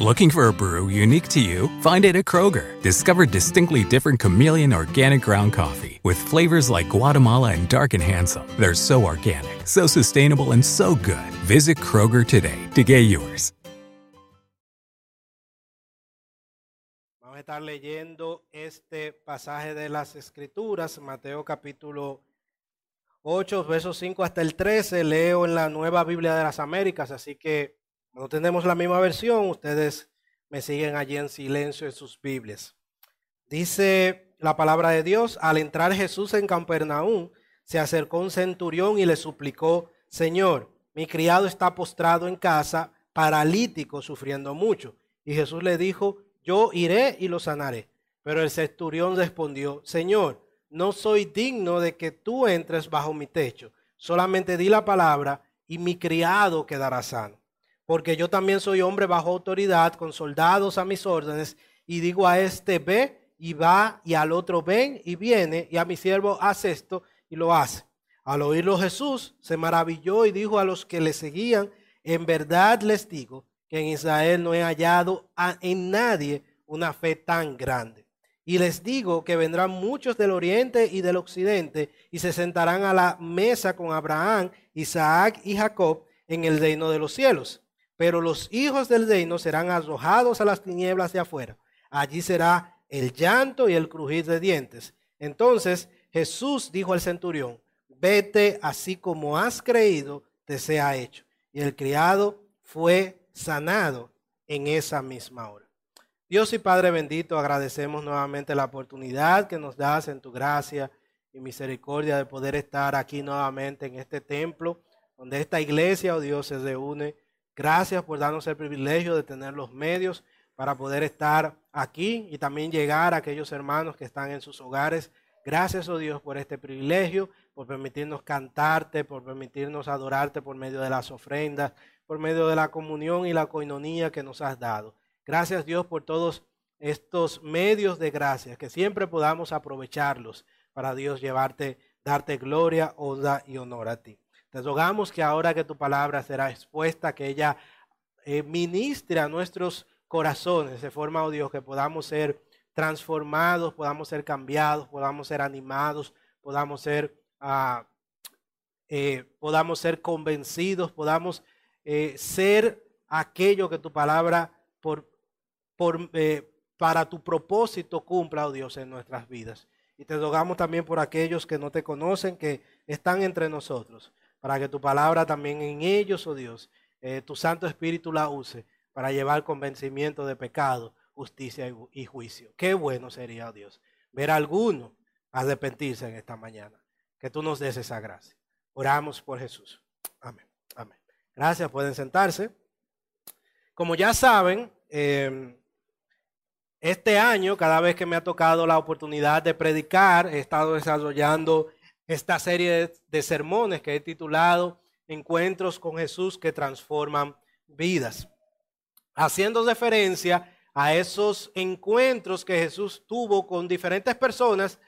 Looking for a brew unique to you? Find it at Kroger. Discover distinctly different chameleon organic ground coffee with flavors like Guatemala and Dark and Handsome. They're so organic, so sustainable, and so good. Visit Kroger today to get yours. Vamos a estar leyendo este pasaje de las Escrituras, Mateo capítulo 8, versos 5 hasta el 13. Leo en la Nueva Biblia de las Américas, así que no tenemos la misma versión, ustedes me siguen allí en silencio en sus Biblias. Dice la palabra de Dios, al entrar Jesús en Campernaum, se acercó un centurión y le suplicó, Señor, mi criado está postrado en casa, paralítico, sufriendo mucho. Y Jesús le dijo, yo iré y lo sanaré. Pero el centurión respondió, Señor, no soy digno de que tú entres bajo mi techo. Solamente di la palabra y mi criado quedará sano porque yo también soy hombre bajo autoridad, con soldados a mis órdenes, y digo a este ve y va, y al otro ven y viene, y a mi siervo hace esto y lo hace. Al oírlo Jesús se maravilló y dijo a los que le seguían, en verdad les digo que en Israel no he hallado en nadie una fe tan grande. Y les digo que vendrán muchos del oriente y del occidente y se sentarán a la mesa con Abraham, Isaac y Jacob en el reino de los cielos. Pero los hijos del reino serán arrojados a las tinieblas de afuera. Allí será el llanto y el crujir de dientes. Entonces Jesús dijo al centurión, vete así como has creído, te sea hecho. Y el criado fue sanado en esa misma hora. Dios y Padre bendito, agradecemos nuevamente la oportunidad que nos das en tu gracia y misericordia de poder estar aquí nuevamente en este templo, donde esta iglesia, oh Dios, se reúne Gracias por darnos el privilegio de tener los medios para poder estar aquí y también llegar a aquellos hermanos que están en sus hogares. Gracias, oh Dios, por este privilegio, por permitirnos cantarte, por permitirnos adorarte por medio de las ofrendas, por medio de la comunión y la coinonía que nos has dado. Gracias, Dios, por todos estos medios de gracia, que siempre podamos aprovecharlos para Dios llevarte, darte gloria, honra y honor a ti. Te rogamos que ahora que tu palabra será expuesta, que ella eh, ministre a nuestros corazones de forma, oh Dios, que podamos ser transformados, podamos ser cambiados, podamos ser animados, podamos ser, ah, eh, podamos ser convencidos, podamos eh, ser aquello que tu palabra por, para tu propósito cumpla, oh Dios, en nuestras vidas. Y te rogamos también por aquellos que no te conocen, que están entre nosotros para que tu palabra también en ellos, oh Dios, eh, tu Santo Espíritu la use para llevar convencimiento de pecado, justicia y, juicio. Qué bueno sería, oh Dios, ver a alguno arrepentirse en esta mañana. Que tú nos des esa gracia. Oramos por Jesús. Amén. Amén. Gracias, pueden sentarse. Como ya saben, em, este año, cada vez que me ha tocado la oportunidad de predicar, he estado desarrollando esta serie de sermones que he titulado Encuentros con Jesús que transforman vidas, haciendo referencia a esos encuentros que Jesús tuvo con diferentes personas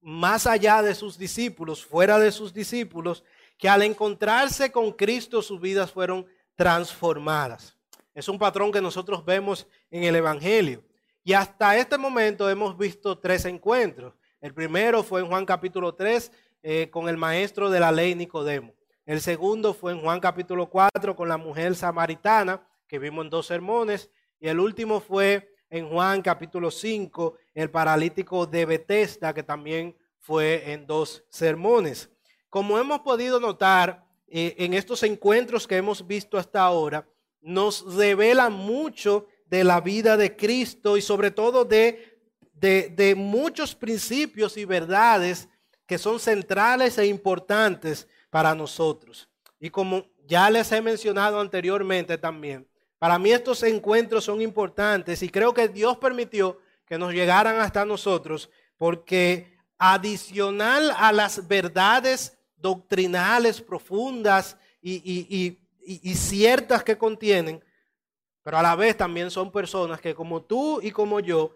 más allá de sus discípulos, fuera de sus discípulos, que al encontrarse con Cristo sus vidas fueron transformadas. Es un patrón que nosotros vemos en el Evangelio. Y hasta este momento hemos visto tres encuentros. El primero fue en Juan capítulo 3, eh, con el maestro de la ley Nicodemo. El segundo fue en Juan capítulo 4 con la mujer samaritana, que vimos en dos sermones. Y el último fue en Juan capítulo 5, el paralítico de Bethesda, que también fue en dos sermones. Como hemos podido notar eh, en estos encuentros que hemos visto hasta ahora, nos revela mucho de la vida de Cristo y sobre todo de, de muchos principios y verdades que son centrales e importantes para nosotros. Y como ya les he mencionado anteriormente también, Para mí estos encuentros son importantes y creo que Dios permitió que nos llegaran hasta nosotros porque adicional a las verdades doctrinales profundas y, y ciertas que contienen, pero a la vez también son personas que como tú y como yo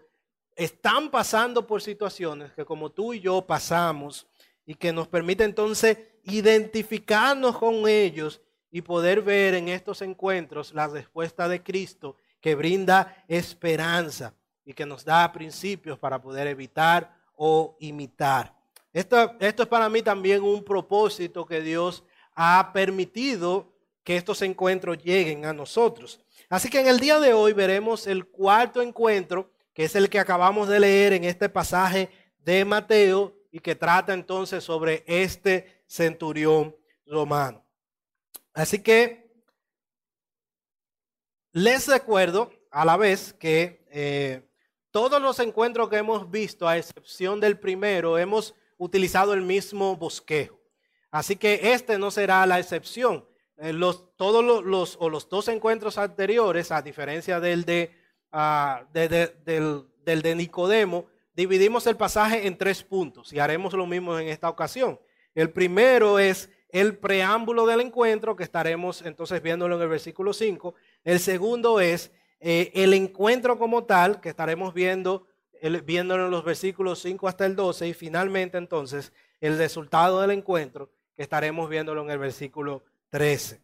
están pasando por situaciones que como tú y yo pasamos y que nos permite entonces identificarnos con ellos y poder ver en estos encuentros la respuesta de Cristo que brinda esperanza y que nos da principios para poder evitar o imitar. Esto, esto es para mí también un propósito que Dios ha permitido que estos encuentros lleguen a nosotros. Así que en el día de hoy veremos el cuarto encuentro, que es el que acabamos de leer en este pasaje de Mateo y que trata entonces sobre este centurión romano. Así que les recuerdo a la vez que eh, todos los encuentros que hemos visto, a excepción del primero, hemos utilizado el mismo bosquejo. Así que este no será la excepción. Eh, los, todos los, o los dos encuentros anteriores, a diferencia del de, ah, del, del de Nicodemo, dividimos el pasaje en tres puntos y haremos lo mismo en esta ocasión. El primero es el preámbulo del encuentro, que estaremos entonces viéndolo en el versículo 5. El segundo es eh, el encuentro como tal, que estaremos viendo, viéndolo en los versículos 5 hasta el 12. Y finalmente entonces el resultado del encuentro, que estaremos viéndolo en el versículo 13.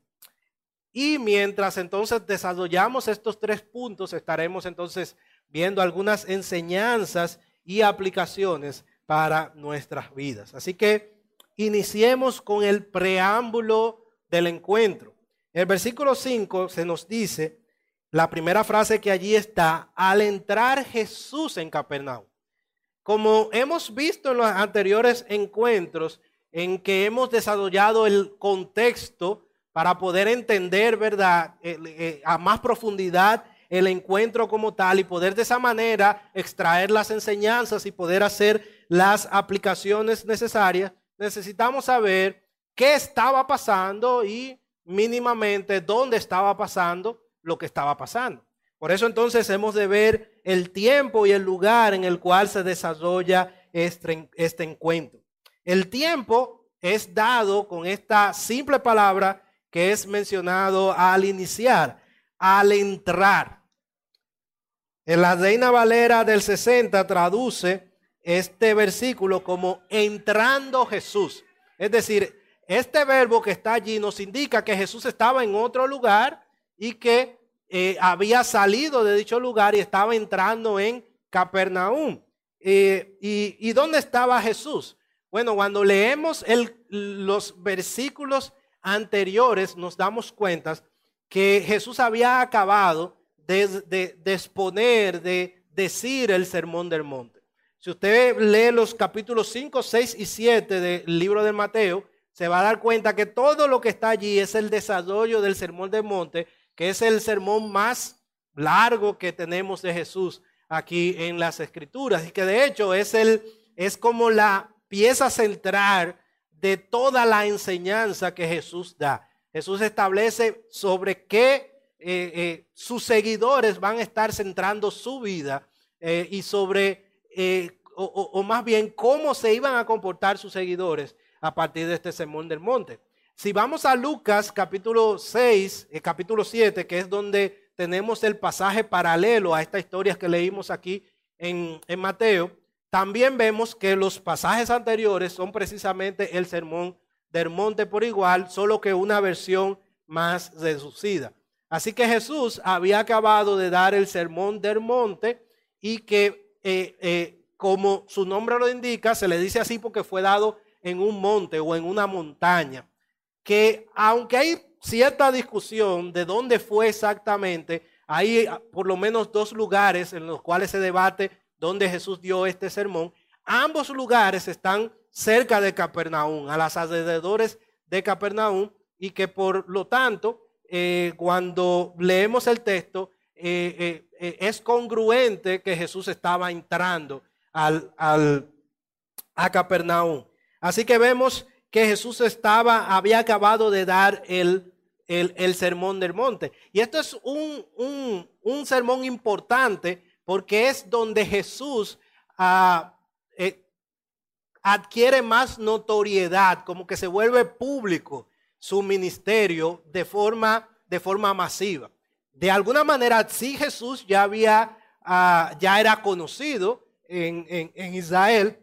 Y mientras entonces desarrollamos estos tres puntos, estaremos entonces viendo algunas enseñanzas y aplicaciones para nuestras vidas. Así que iniciemos con el preámbulo del encuentro. El versículo 5 se nos dice, la primera frase que allí está, al entrar Jesús en Capernaum. Como hemos visto en los anteriores encuentros, en que hemos desarrollado el contexto para poder entender, ¿verdad?, eh, a más profundidad el encuentro como tal y poder de esa manera extraer las enseñanzas y poder hacer las aplicaciones necesarias, necesitamos saber qué estaba pasando y mínimamente dónde estaba pasando lo que estaba pasando. Por eso entonces hemos de ver el tiempo y el lugar en el cual se desarrolla este, este encuentro. El tiempo es dado con esta simple palabra que es mencionado al iniciar, al entrar. En la Reina Valera del 60 traduce este versículo como entrando Jesús. Es decir, este verbo que está allí nos indica que Jesús estaba en otro lugar y que eh, había salido de dicho lugar y estaba entrando en Capernaum. Eh, y, dónde estaba Jesús? Bueno, cuando leemos los versículos anteriores nos damos cuenta que Jesús había acabado de, de, de exponer, de decir el sermón del monte. Si usted lee los capítulos 5, 6 y 7 del libro de Mateo, se va a dar cuenta que todo lo que está allí es el desarrollo del sermón del monte, que es el sermón más largo que tenemos de Jesús aquí en las escrituras y que de hecho es el es como la pieza central de toda la enseñanza que Jesús da. Jesús establece sobre qué eh, eh, sus seguidores van a estar centrando su vida eh, y sobre, o, más bien, cómo se iban a comportar sus seguidores a partir de este sermón del monte. Si vamos a Lucas capítulo 6, capítulo 7, que es donde tenemos el pasaje paralelo a estas historias que leímos aquí en, en Mateo, también vemos que los pasajes anteriores son precisamente el sermón del monte por igual, solo que una versión más reducida. Así que Jesús había acabado de dar el sermón del monte y que, eh, eh, como su nombre lo indica, se le dice así porque fue dado en un monte o en una montaña. Que aunque hay cierta discusión de dónde fue exactamente, hay por lo menos dos lugares en los cuales se debate donde Jesús dio este sermón. Ambos lugares están cerca de Capernaum, a las alrededores de Capernaum, y que por lo tanto, eh, cuando leemos el texto, eh, eh, es congruente que Jesús estaba entrando al, al, a Capernaum. Así que vemos que Jesús estaba, había acabado de dar el, el, sermón del monte. Y esto es un, un, sermón importante porque es donde Jesús ah, eh, adquiere más notoriedad, como que se vuelve público su ministerio de forma, de forma masiva. De alguna manera, sí Jesús ya había, ah, ya era conocido en, en, Israel,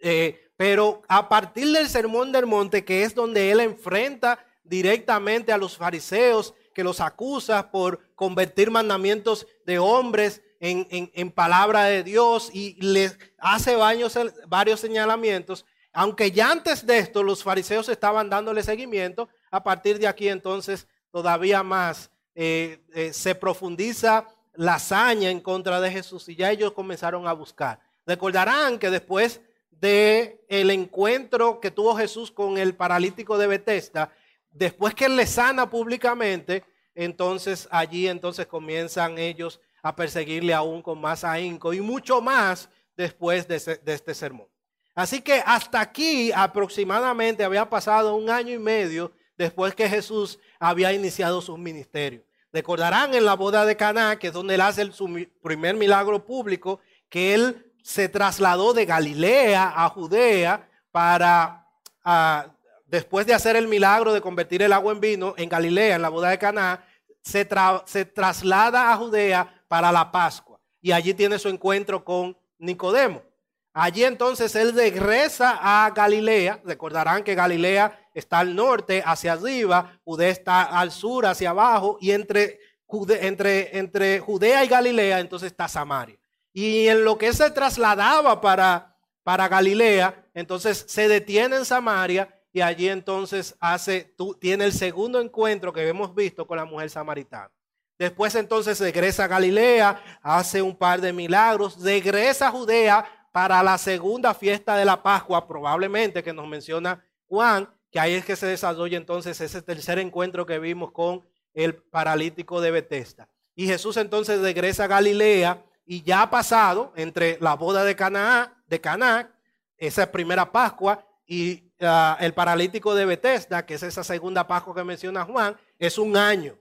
eh, pero a partir del sermón del monte, que es donde él enfrenta directamente a los fariseos, que los acusa por convertir mandamientos de hombres en, palabra de Dios y les hace varios, varios señalamientos. Aunque ya antes de esto los fariseos estaban dándole seguimiento, a partir de aquí entonces todavía más eh, eh, se profundiza la hazaña en contra de Jesús y ya ellos comenzaron a buscar. Recordarán que después de el encuentro que tuvo Jesús con el paralítico de Bethesda, después que él le sana públicamente, entonces allí entonces comienzan ellos a perseguirle aún con más ahínco y mucho más después de, este sermón. Así que hasta aquí aproximadamente había pasado un año y medio después que Jesús había iniciado su ministerio. Recordarán en la boda de Caná, que es donde él hace su primer milagro público, que él se trasladó de Galilea a Judea para, después de hacer el milagro de convertir el agua en vino en Galilea, en la boda de Caná, se traslada a Judea para la Pascua. Y allí tiene su encuentro con Nicodemo. Allí entonces él regresa a Galilea. Recordarán que Galilea está al norte, hacia arriba, Judea está al sur, hacia abajo, y entre, Judea y Galilea entonces está Samaria. Y en lo que se trasladaba para, para Galilea, entonces se detiene en Samaria y allí entonces hace, tiene el segundo encuentro que hemos visto con la mujer samaritana. Después entonces regresa a Galilea, hace un par de milagros, regresa a Judea para la segunda fiesta de la Pascua, probablemente que nos menciona Juan, que ahí es que se desarrolla entonces ese tercer encuentro que vimos con el paralítico de Betesda. Y Jesús entonces regresa a Galilea y ya ha pasado entre la boda de Canaá, de esa primera Pascua, y ah, el paralítico de Betesda, que es esa segunda Pascua que menciona Juan, es un año.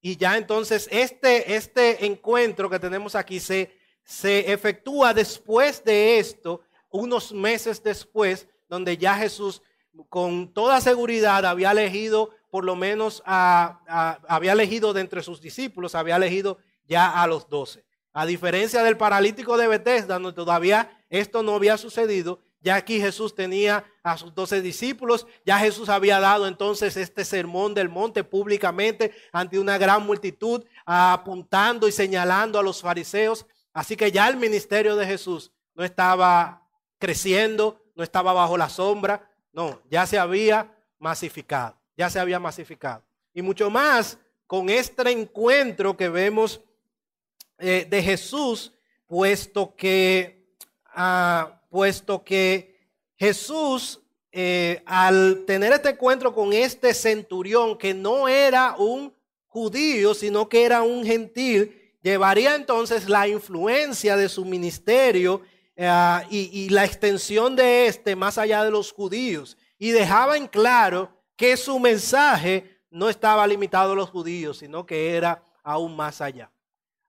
Y ya entonces este, este encuentro que tenemos aquí se, se efectúa después de esto, unos meses después, donde ya Jesús con toda seguridad había elegido, por lo menos, había elegido de entre sus discípulos, había elegido ya a los doce. A diferencia del paralítico de Bethesda, donde todavía esto no había sucedido, ya aquí Jesús tenía a sus doce discípulos, ya Jesús había dado entonces este sermón del monte públicamente ante una gran multitud, apuntando y señalando a los fariseos. Así que ya el ministerio de Jesús no estaba creciendo, no estaba bajo la sombra, no, ya se había masificado, ya se había masificado. Y mucho más con este encuentro que vemos eh, de Jesús, puesto que, ah, puesto que Jesús, eh, al tener este encuentro con este centurión, que no era un judío, sino que era un gentil, llevaría entonces la influencia de su ministerio eh, y, la extensión de este más allá de los judíos. Y dejaba en claro que su mensaje no estaba limitado a los judíos, sino que era aún más allá.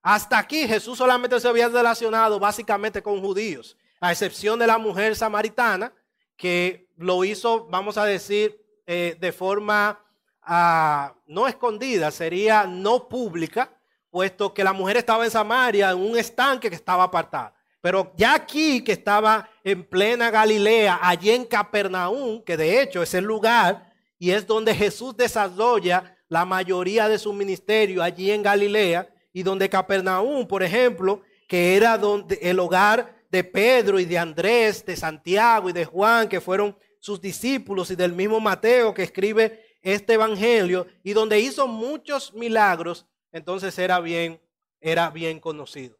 Hasta aquí Jesús solamente se había relacionado básicamente con judíos, a excepción de la mujer samaritana, que lo hizo, vamos a decir, eh, de forma ah, no escondida, sería no pública, puesto que la mujer estaba en Samaria, en un estanque que estaba apartado. Pero ya aquí que estaba en plena Galilea, allí en Capernaum, que de hecho es el lugar y es donde Jesús desarrolla la mayoría de su ministerio, allí en Galilea, y donde Capernaum, por ejemplo, que era donde el hogar de Pedro y de Andrés, de Santiago y de Juan, que fueron sus discípulos, y del mismo Mateo que escribe este evangelio, y donde hizo muchos milagros, entonces era bien, era bien conocido.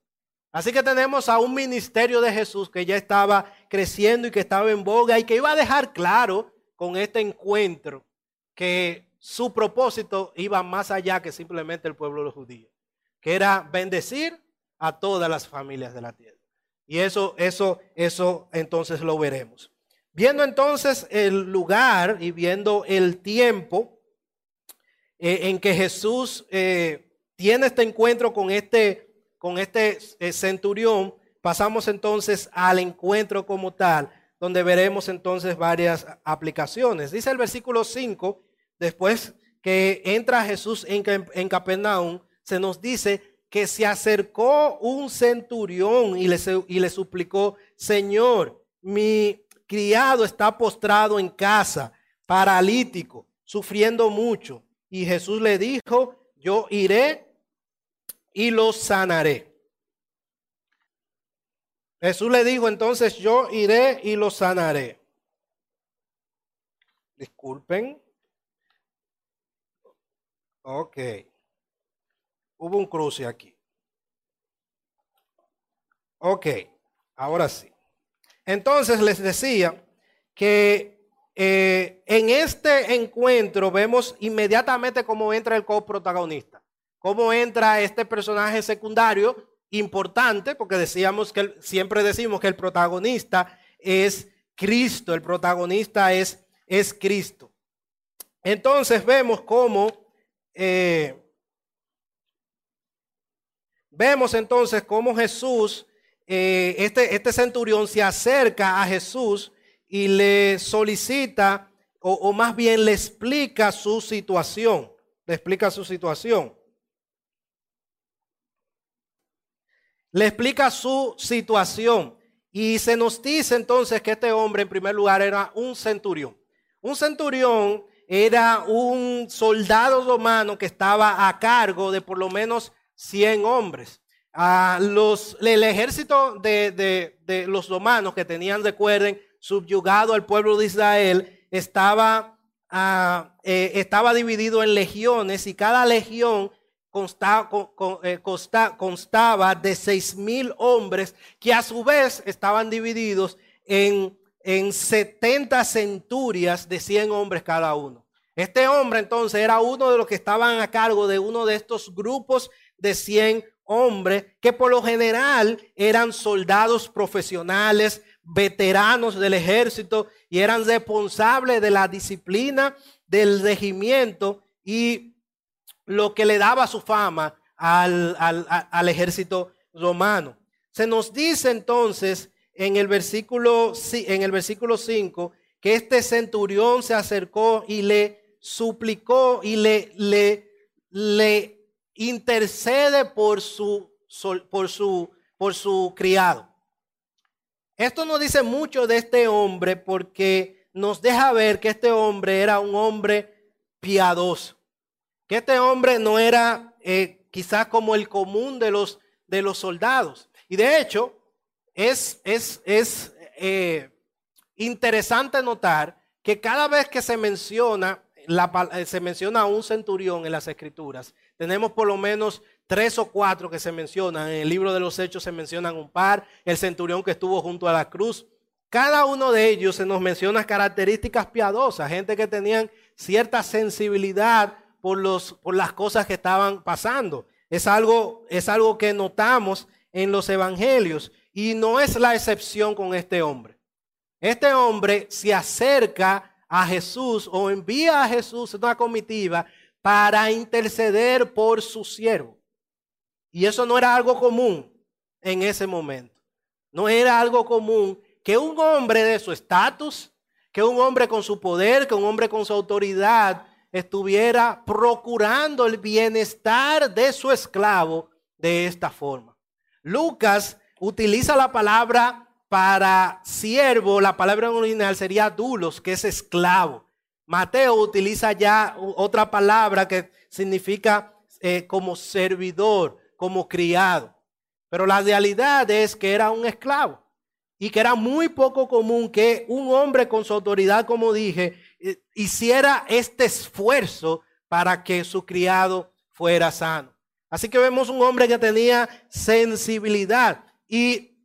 Así que tenemos a un ministerio de Jesús que ya estaba creciendo y que estaba en boga y que iba a dejar claro con este encuentro que su propósito iba más allá que simplemente el pueblo de los judíos, que era bendecir a todas las familias de la tierra. Y eso, eso, eso entonces lo veremos. Viendo entonces el lugar y viendo el tiempo, eh, en que Jesús eh, tiene este encuentro con este, con este eh, centurión, pasamos entonces al encuentro como tal, donde veremos entonces varias aplicaciones. Dice el versículo 5, después que entra Jesús en, en Capernaum, se nos dice que se acercó un centurión y le, y le suplicó, Señor, mi criado está postrado en casa, paralítico, sufriendo mucho. Y Jesús le dijo, yo iré y lo sanaré. Jesús le dijo entonces, yo iré y lo sanaré. Disculpen. Ok. Hubo un cruce aquí. Ok, ahora sí. Entonces les decía que eh, en este encuentro vemos inmediatamente cómo entra el coprotagonista, cómo entra este personaje secundario importante, porque decíamos que siempre decimos que el protagonista es Cristo, el protagonista es, es Cristo. Entonces vemos cómo eh, vemos entonces cómo Jesús, eh, este, este centurión se acerca a Jesús y le solicita, o, más bien le explica su situación, le explica su situación. Le explica su situación. Y se nos dice entonces que este hombre en primer lugar era un centurión. Un centurión era un soldado romano que estaba a cargo de por lo menos 100 hombres. Los, el ejército de, de los romanos que tenían, recuerden, subyugado al pueblo de Israel, estaba, ah, eh, estaba dividido en legiones y cada legión constaba, eh, constaba de seis mil hombres que a su vez estaban divididos en, en 70 centurias de 100 hombres cada uno. Este hombre entonces era uno de los que estaban a cargo de uno de estos grupos de 100 hombres que por lo general eran soldados profesionales, veteranos del ejército y eran responsables de la disciplina del regimiento y lo que le daba su fama al, al, ejército romano. Se nos dice entonces en el versículo, en el versículo 5 que este centurión se acercó y le suplicó y le, le, le intercede por su, por su, por su criado. Esto nos dice mucho de este hombre porque nos deja ver que este hombre era un hombre piadoso, que este hombre no era eh, quizás como el común de los, de los soldados. Y de hecho, es, es, es eh, interesante notar que cada vez que se menciona, la, eh, se menciona a un centurión en las escrituras, tenemos por lo menos tres o cuatro que se mencionan. En el libro de los Hechos se mencionan un par. El centurión que estuvo junto a la cruz. Cada uno de ellos se nos menciona características piadosas, gente que tenían cierta sensibilidad por, los, por las cosas que estaban pasando. Es algo, es algo que notamos en los evangelios y no es la excepción con este hombre. Este hombre se acerca a Jesús o envía a Jesús una comitiva para interceder por su siervo. Y eso no era algo común en ese momento. No era algo común que un hombre de su estatus, que un hombre con su poder, que un hombre con su autoridad estuviera procurando el bienestar de su esclavo de esta forma. Lucas utiliza la palabra para siervo, la palabra original sería dulos, que es esclavo. Mateo utiliza ya otra palabra que significa eh, como servidor como criado. Pero la realidad es que era un esclavo y que era muy poco común que un hombre con su autoridad, como dije, eh, hiciera este esfuerzo para que su criado fuera sano. Así que vemos un hombre que tenía sensibilidad y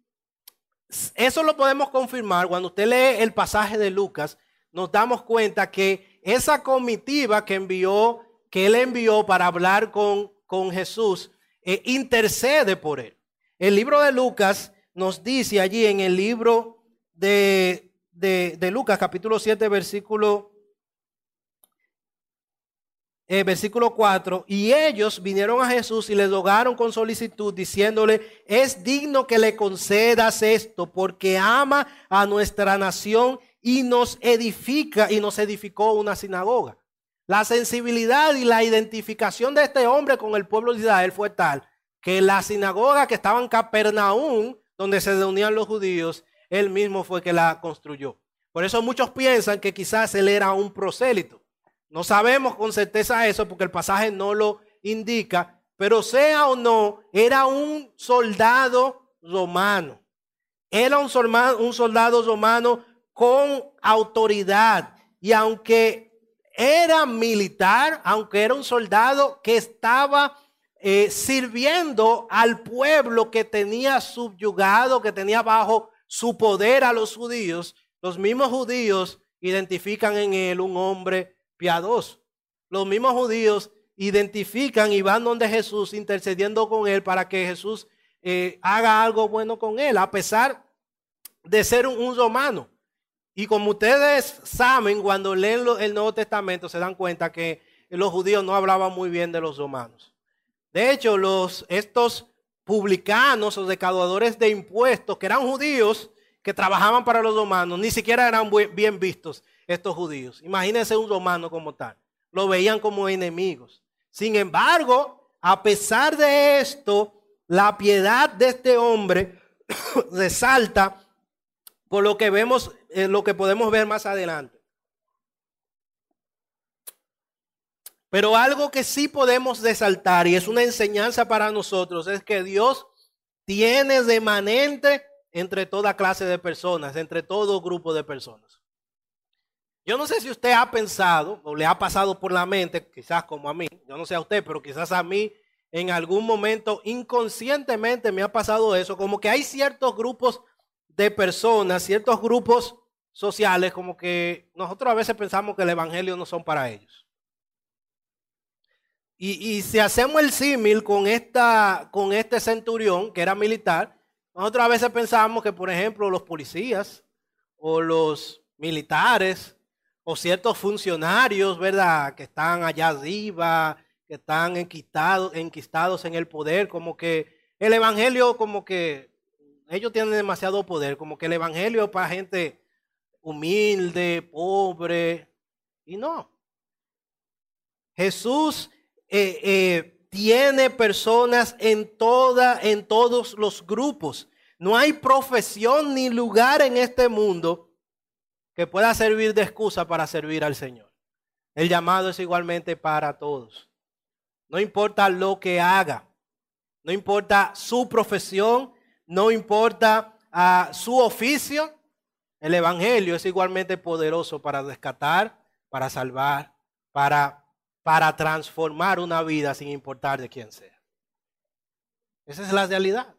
eso lo podemos confirmar cuando usted lee el pasaje de Lucas, nos damos cuenta que esa comitiva que envió, que él envió para hablar con, con Jesús, e intercede por él. El libro de Lucas nos dice allí en el libro de, de, Lucas capítulo 7 versículo eh, versículo 4, y ellos vinieron a Jesús y le rogaron con solicitud, diciéndole, es digno que le concedas esto, porque ama a nuestra nación y nos edifica, y nos edificó una sinagoga. La sensibilidad y la identificación de este hombre con el pueblo de Israel fue tal que la sinagoga que estaba en Capernaum, donde se reunían los judíos, él mismo fue que la construyó. Por eso muchos piensan que quizás él era un prosélito. No sabemos con certeza eso porque el pasaje no lo indica, pero sea o no, era un soldado romano. Era un soldado romano con autoridad. Y aunque era militar, aunque era un soldado que estaba eh, sirviendo al pueblo que tenía subyugado, que tenía bajo su poder a los judíos, los mismos judíos identifican en él un hombre piadoso. Los mismos judíos identifican y van donde Jesús intercediendo con él para que Jesús eh, haga algo bueno con él, a pesar de ser un, romano. Y como ustedes saben, cuando leen el Nuevo Testamento se dan cuenta que los judíos no hablaban muy bien de los romanos. De hecho, los, estos publicanos o recaudadores de impuestos, que eran judíos, que trabajaban para los romanos, ni siquiera eran bien vistos estos judíos. Imagínense un romano como tal. Lo veían como enemigos. Sin embargo, a pesar de esto, la piedad de este hombre resalta por lo que vemos, eh, lo que podemos ver más adelante. Pero algo que sí podemos resaltar y es una enseñanza para nosotros es que Dios tiene remanente entre toda clase de personas, entre todo grupo de personas. Yo no sé si usted ha pensado o le ha pasado por la mente, quizás como a mí, yo no sé a usted, pero quizás a mí en algún momento inconscientemente me ha pasado eso, como que hay ciertos grupos de personas, ciertos grupos sociales, como que nosotros a veces pensamos que el Evangelio no son para ellos. Y, y si hacemos el símil con, esta, con este centurión, que era militar, nosotros a veces pensamos que, por ejemplo, los policías o los militares o ciertos funcionarios, ¿verdad? Que están allá arriba, que están enquistados, enquistados en el poder, como que el Evangelio, como que ellos tienen demasiado poder, como que el Evangelio es para gente humilde, pobre, y no. Jesús eh, eh, tiene personas en, toda, en todos los grupos. No hay profesión ni lugar en este mundo que pueda servir de excusa para servir al Señor. El llamado es igualmente para todos. No importa lo que haga, no importa su profesión, no importa ah, su oficio, el Evangelio es igualmente poderoso para rescatar, para salvar, para, para transformar una vida sin importar de quién sea. Esa es la realidad.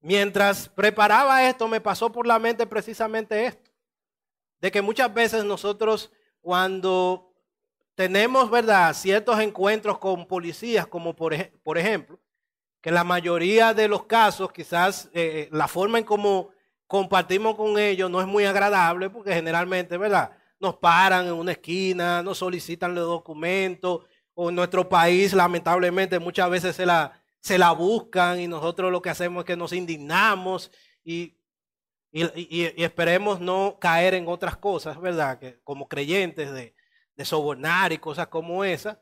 Mientras preparaba esto, me pasó por la mente precisamente esto. De que muchas veces nosotros cuando tenemos, ¿verdad?, ciertos encuentros con policías, como por, por ejemplo, que la mayoría de los casos quizás eh, la forma en cómo compartimos con ellos no es muy agradable, porque generalmente, ¿verdad?, nos paran en una esquina, nos solicitan los documentos, o en nuestro país lamentablemente muchas veces se la se la buscan y nosotros lo que hacemos es que nos indignamos y, y, esperemos no caer en otras cosas, ¿verdad? Que como creyentes de, sobornar y cosas como esas.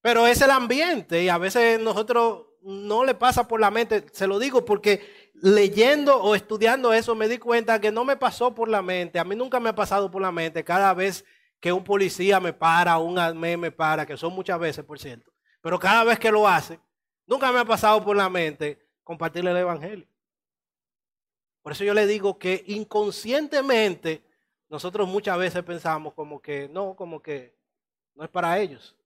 Pero es el ambiente y a veces nosotros no le pasa por la mente, se lo digo porque leyendo o estudiando eso me di cuenta que no me pasó por la mente, a mí nunca me ha pasado por la mente cada vez que un policía me para, un ADME me para, que son muchas veces, por cierto, pero cada vez que lo hace, Nunca me ha pasado por la mente compartirle el Evangelio. Por eso yo le digo que inconscientemente nosotros muchas veces pensamos como que no, como que no es para ellos.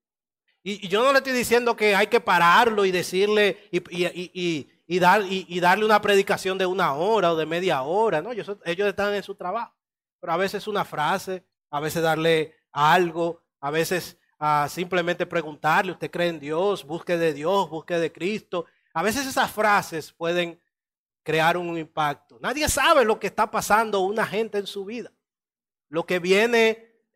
Y, yo no le estoy diciendo que hay que pararlo y decirle y, dar, y, darle una predicación de una hora o de media hora. No, ellos, ellos están en su trabajo. Pero a veces una frase, a veces darle algo, a veces a simplemente preguntarle, ¿usted cree en Dios? Busque de Dios, busque de Cristo. A veces esas frases pueden crear un impacto. Nadie sabe lo que está pasando una gente en su vida. Lo que viene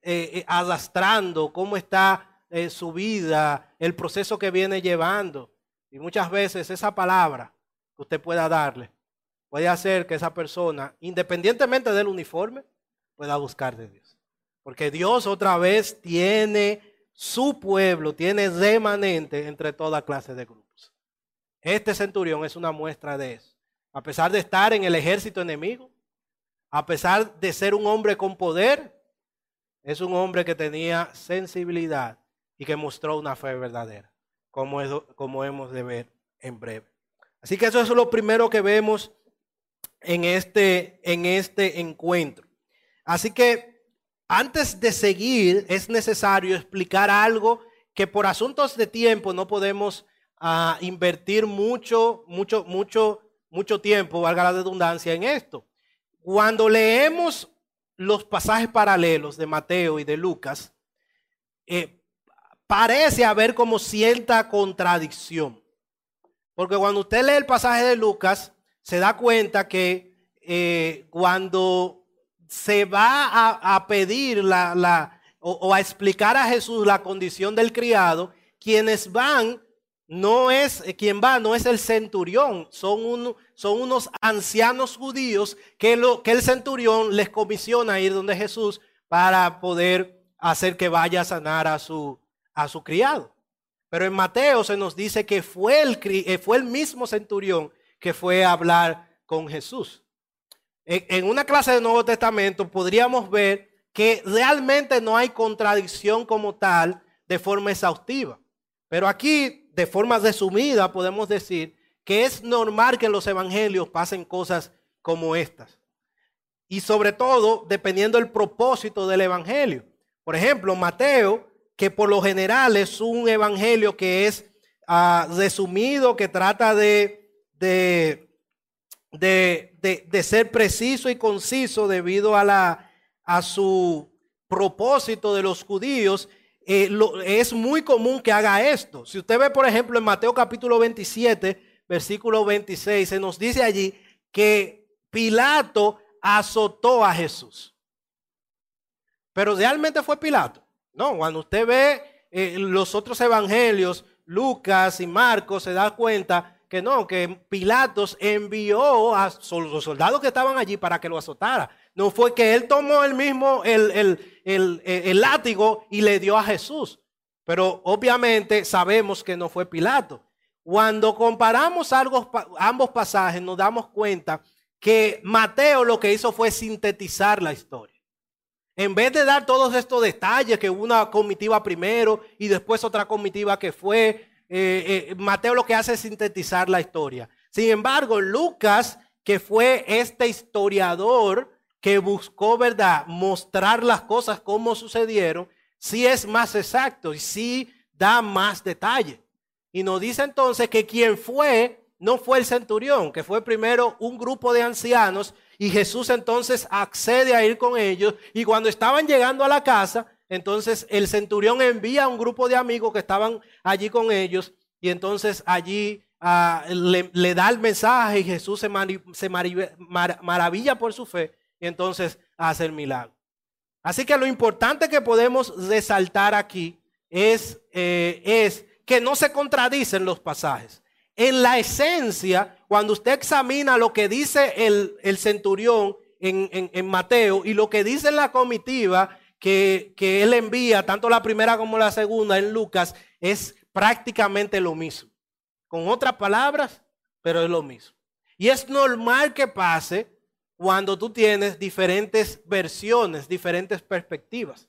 eh, eh, arrastrando, cómo está su vida, el proceso que viene llevando. Y muchas veces esa palabra que usted pueda darle puede hacer que esa persona, independientemente del uniforme, pueda buscar de Dios. Porque Dios otra vez tiene su pueblo, tiene remanente entre toda clase de grupos. Este centurión es una muestra de eso. A pesar de estar en el ejército enemigo, a pesar de ser un hombre con poder, es un hombre que tenía sensibilidad y que mostró una fe verdadera, como, como hemos de ver en breve. Así que eso es lo primero que vemos en este, en este encuentro. Así que antes de seguir es necesario explicar algo que por asuntos de tiempo no podemos ah, invertir mucho, mucho, mucho, mucho tiempo, valga la redundancia, en esto. Cuando leemos los pasajes paralelos de Mateo y de Lucas, eh, parece haber como cierta contradicción. Porque cuando usted lee el pasaje de Lucas, se da cuenta que eh, cuando se va a, pedir la, o, a explicar a Jesús la condición del criado, quienes van no es quien va, no es el centurión, son, son unos ancianos judíos que, lo, que el centurión les comisiona a ir donde Jesús para poder hacer que vaya a sanar a su, a su criado. Pero en Mateo se nos dice que fue el, eh, fue el mismo centurión que fue a hablar con Jesús. En una clase del Nuevo Testamento podríamos ver que realmente no hay contradicción como tal de forma exhaustiva. Pero aquí, de forma resumida, podemos decir que es normal que en los evangelios pasen cosas como estas. Y sobre todo, dependiendo del propósito del evangelio. Por ejemplo, Mateo, que por lo general es un evangelio que es ah, resumido, que trata de, de, de, ser preciso y conciso debido a, la, a su propósito de los judíos, eh, es muy común que haga esto. Si usted ve, por ejemplo, en Mateo capítulo 27, versículo 26, se nos dice allí que Pilato azotó a Jesús. Pero realmente fue Pilato. No, cuando usted ve eh, los otros evangelios, Lucas y Marcos, se da cuenta que no, que Pilatos envió a los soldados que estaban allí para que lo azotara. No fue que él tomó el mismo el, el, el, látigo y le dio a Jesús. Pero obviamente sabemos que no fue Pilato. Cuando comparamos ambos pasajes nos damos cuenta que Mateo lo que hizo fue sintetizar la historia. En vez de dar todos estos detalles, que una comitiva primero y después otra comitiva que fue, eh, eh, Mateo lo que hace es sintetizar la historia. Sin embargo, Lucas, que fue este historiador que buscó, ¿verdad?, mostrar las cosas como sucedieron, sí es más exacto y sí da más detalle. Y nos dice entonces que quien fue no fue el centurión, que fue primero un grupo de ancianos y Jesús entonces accede a ir con ellos y cuando estaban llegando a la casa, entonces el centurión envía a un grupo de amigos que estaban allí con ellos y entonces allí ah, le, da el mensaje y Jesús se, maravilla por su fe y entonces hace el milagro. Así que lo importante que podemos resaltar aquí es, eh, es que no se contradicen los pasajes. En la esencia, cuando usted examina lo que dice el, centurión en, Mateo y lo que dice la comitiva, que, él envía, tanto la primera como la segunda en Lucas, es prácticamente lo mismo. Con otras palabras, pero es lo mismo. Y es normal que pase cuando tú tienes diferentes versiones, diferentes perspectivas.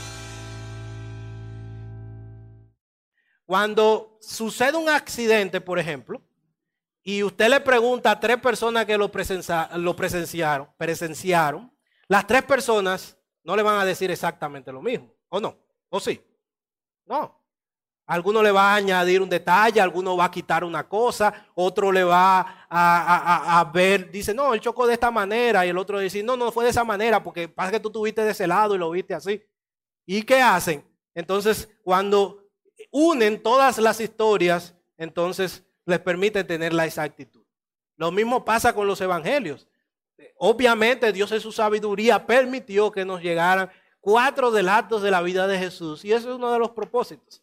Cuando sucede un accidente, por ejemplo, y usted le pregunta a tres personas que lo, presenciaron, presenciaron, las tres personas no le van a decir exactamente lo mismo, ¿o no? ¿O sí? No. Alguno le va a añadir un detalle, alguno va a quitar una cosa, otro le va a, ver, dice, no, él chocó de esta manera, y el otro dice, no, no fue de esa manera, porque pasa que tú tuviste de ese lado y lo viste así. ¿Y qué hacen? Entonces, cuando unen todas las historias, entonces les permite tener la exactitud. Lo mismo pasa con los evangelios. Obviamente Dios en su sabiduría permitió que nos llegaran cuatro relatos de la vida de Jesús y eso es uno de los propósitos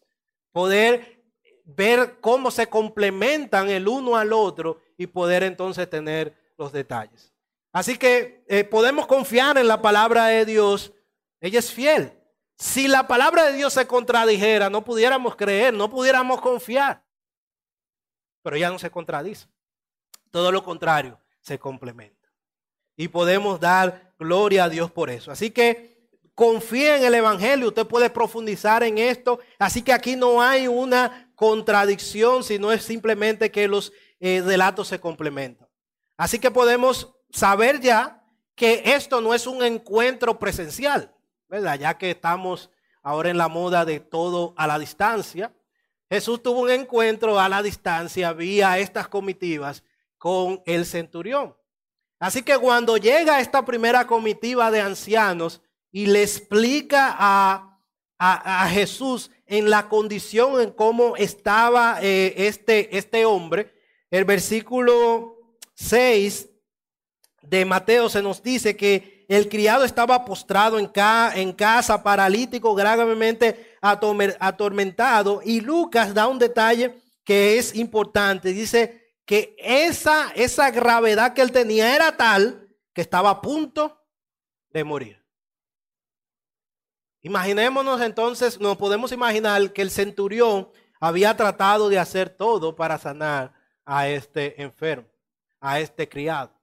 poder ver cómo se complementan el uno al otro y poder entonces tener los detalles. Así que eh, podemos confiar en la palabra de Dios. Ella es fiel. Si la palabra de Dios se contradijera, no pudiéramos creer, no pudiéramos confiar. Pero ella no se contradice. Todo lo contrario, se complementa. Y podemos dar gloria a Dios por eso. Así que confía en el Evangelio, usted puede profundizar en esto. Así que aquí no hay una contradicción, sino es simplemente que los eh, relatos se complementan. Así que podemos saber ya que esto no es un encuentro presencial, ¿verdad? Ya que estamos ahora en la moda de todo a la distancia. Jesús tuvo un encuentro a la distancia vía estas comitivas con el centurión. Así que cuando llega esta primera comitiva de ancianos, y le explica a, Jesús en la condición en cómo estaba eh, este, este hombre. El versículo 6 de Mateo se nos dice que el criado estaba postrado en, en casa, paralítico, gravemente atormentado. Y Lucas da un detalle que es importante. Dice que esa, esa gravedad que él tenía era tal que estaba a punto de morir. Imaginémonos entonces, nos podemos imaginar que el centurión había tratado de hacer todo para sanar a este enfermo, a este criado.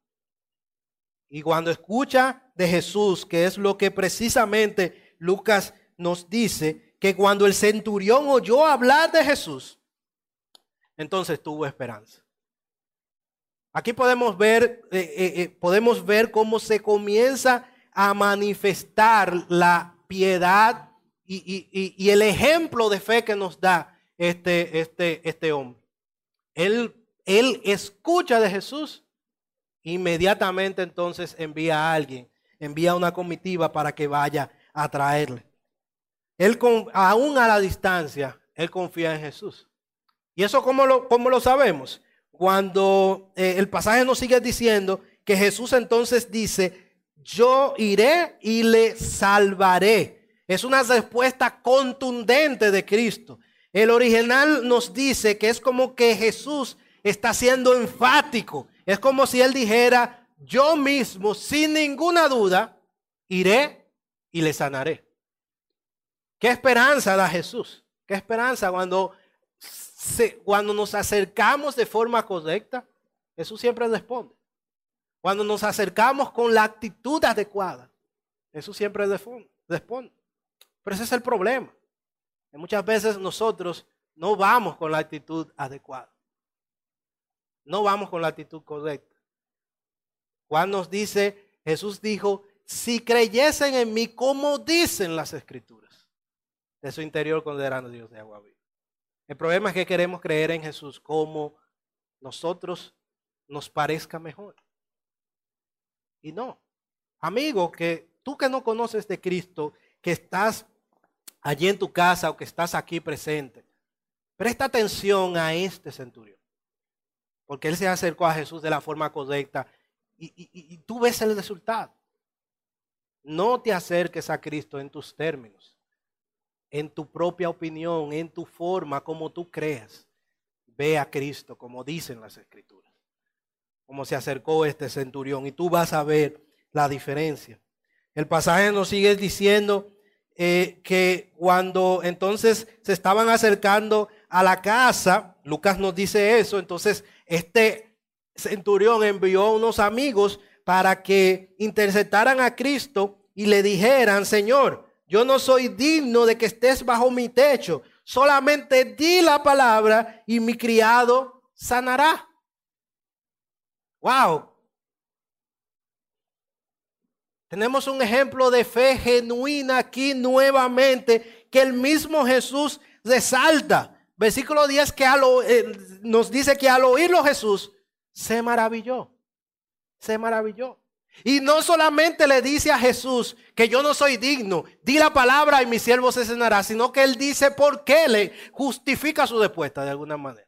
Y cuando escucha de Jesús, que es lo que precisamente Lucas nos dice, que cuando el centurión oyó hablar de Jesús, entonces tuvo esperanza. Aquí podemos ver, eh, eh, eh, podemos ver cómo se comienza a manifestar la piedad y, el ejemplo de fe que nos da este, este, este hombre. Él, él escucha de Jesús, inmediatamente entonces envía a alguien, envía una comitiva para que vaya a traerle. Él, aún a la distancia, él confía en Jesús. ¿Y eso cómo lo, cómo lo sabemos? Cuando eh, el pasaje nos sigue diciendo que Jesús entonces dice, yo iré y le salvaré. Es una respuesta contundente de Cristo. El original nos dice que es como que Jesús está siendo enfático. Es como si él dijera, yo mismo, sin ninguna duda, iré y le sanaré. ¿Qué esperanza da Jesús? ¿Qué esperanza cuando, cuando nos acercamos de forma correcta? Jesús siempre responde. Cuando nos acercamos con la actitud adecuada, eso siempre responde. Pero ese es el problema. Muchas veces nosotros no vamos con la actitud adecuada. No vamos con la actitud correcta. Juan nos dice, Jesús dijo, si creyesen en mí como dicen las escrituras, de su interior considerando Dios de agua viva. El problema es que queremos creer en Jesús como nosotros nos parezca mejor. Y no. Amigo, que tú que no conoces de Cristo, que estás allí en tu casa o que estás aquí presente, presta atención a este centurión. Porque él se acercó a Jesús de la forma correcta y, tú ves el resultado. No te acerques a Cristo en tus términos, en tu propia opinión, en tu forma, como tú creas. Ve a Cristo, como dicen las Escrituras como se acercó este centurión. Y tú vas a ver la diferencia. El pasaje nos sigue diciendo eh, que cuando entonces se estaban acercando a la casa, Lucas nos dice eso, entonces este centurión envió a unos amigos para que interceptaran a Cristo y le dijeran, Señor, yo no soy digno de que estés bajo mi techo, solamente di la palabra y mi criado sanará. Wow. Tenemos un ejemplo de fe genuina aquí nuevamente que el mismo Jesús resalta. Versículo 10 que eh, nos dice que al oírlo Jesús se maravilló. Se maravilló. Y no solamente le dice a Jesús que yo no soy digno, di la palabra y mi siervo se cenará, sino que él dice por qué le justifica su respuesta de alguna manera.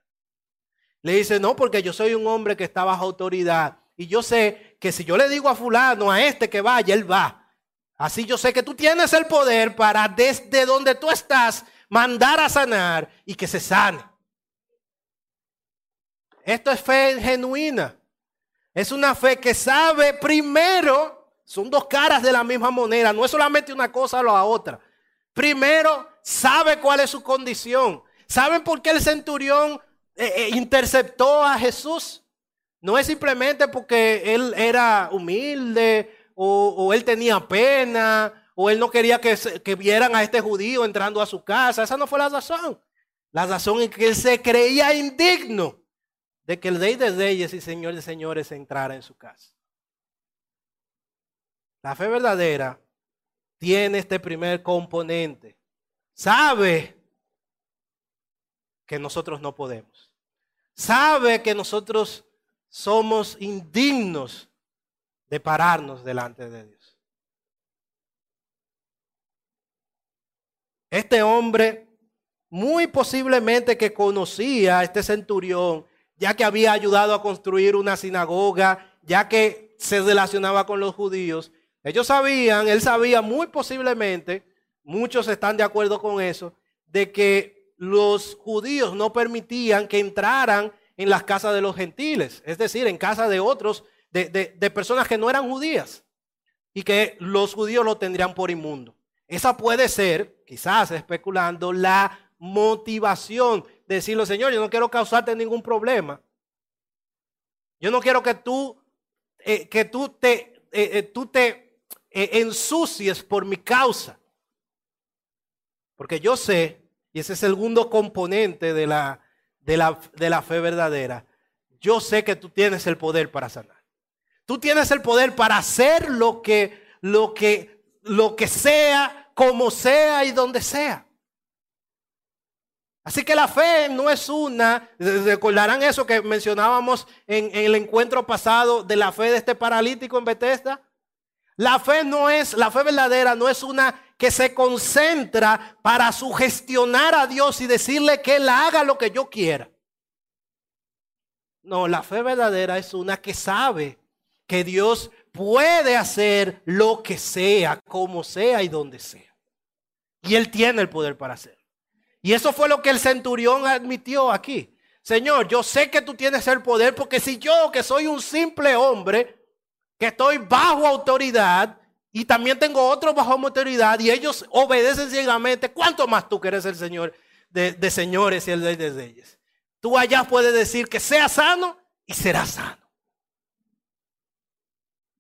Le dice, no, porque yo soy un hombre que está bajo autoridad y yo sé que si yo le digo a fulano, a este que vaya, él va. Así yo sé que tú tienes el poder para desde donde tú estás mandar a sanar y que se sane. Esto es fe genuina. Es una fe que sabe primero, son dos caras de la misma moneda, no es solamente una cosa o la otra. Primero, sabe cuál es su condición. ¿Saben por qué el centurión eh, eh, interceptó a Jesús? No es simplemente porque él era humilde o, él tenía pena o él no quería que, que vieran a este judío entrando a su casa. Esa no fue la razón. La razón es que él se creía indigno de que el rey de reyes y señor de señores entrara en su casa. La fe verdadera tiene este primer componente. Sabe que nosotros no podemos. Sabe que nosotros somos indignos de pararnos delante de Dios. Este hombre, muy posiblemente que conocía a este centurión, ya que había ayudado a construir una sinagoga, ya que se relacionaba con los judíos. Ellos sabían, él sabía muy posiblemente, muchos están de acuerdo con eso, de que los judíos no permitían que entraran en las casas de los gentiles, es decir, en casa de otros, de, de personas que no eran judías, y que los judíos lo tendrían por inmundo. Esa puede ser, quizás especulando, la motivación decirle, Señor, yo no quiero causarte ningún problema. Yo no quiero que tú, eh, que tú te, eh, eh, tú te ensucies por mi causa. Porque yo sé, y ese es el segundo componente de la, de la, de la fe verdadera, yo sé que tú tienes el poder para sanar. Tú tienes el poder para hacer lo que, lo que, lo que sea, como sea y donde sea. Así que la fe no es una, recordarán eso que mencionábamos en, el encuentro pasado de la fe de este paralítico en Bethesda. La fe no es, la fe verdadera no es una que se concentra para sugestionar a Dios y decirle que Él haga lo que yo quiera. No, la fe verdadera es una que sabe que Dios puede hacer lo que sea, como sea y donde sea. Y Él tiene el poder para hacer. Y eso fue lo que el centurión admitió aquí. Señor, yo sé que tú tienes el poder porque si yo, que soy un simple hombre, que estoy bajo autoridad y también tengo otros bajo autoridad y ellos obedecen ciegamente, ¿cuánto más tú que eres el Señor de, señores y el Rey de reyes? Tú allá puedes decir que sea sano y será sano.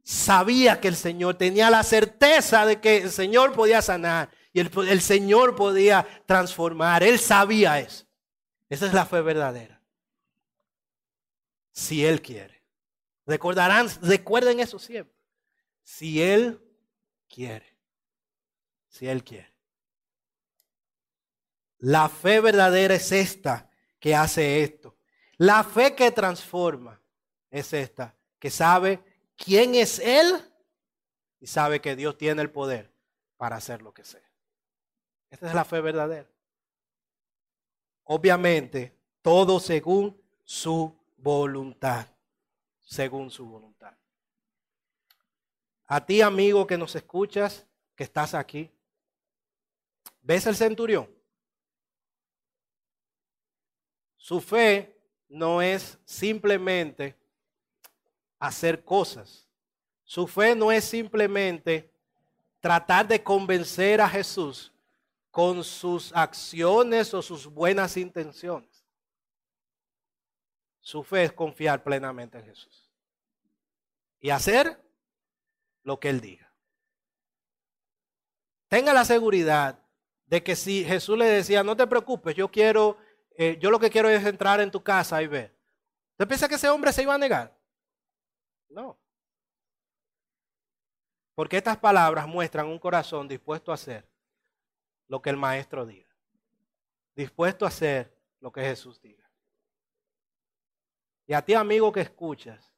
Sabía que el Señor tenía la certeza de que el Señor podía sanar y el, Señor podía transformar. Él sabía eso. Esa es la fe verdadera. Si Él quiere. Recordarán, recuerden eso siempre. Si Él quiere. Si Él quiere. La fe verdadera es esta que hace esto. La fe que transforma es esta, que sabe quién es Él y sabe que Dios tiene el poder para hacer lo que sea. Esta es la fe verdadera. Obviamente, todo según su voluntad. Según su voluntad. A ti, amigo, que nos escuchas, que estás aquí, ¿ves el centurión? Su fe no es simplemente hacer cosas. Su fe no es simplemente tratar de convencer a Jesús con sus acciones o sus buenas intenciones. Su fe es confiar plenamente en Jesús y hacer lo que Él diga. Tenga la seguridad de que si Jesús le decía, no te preocupes, yo quiero, eh, yo lo que quiero es entrar en tu casa y ver. ¿Usted piensa que ese hombre se iba a negar? No. Porque estas palabras muestran un corazón dispuesto a hacer lo que el maestro diga. dispuesto a hacer lo que Jesús diga. Y a ti, amigo que escuchas,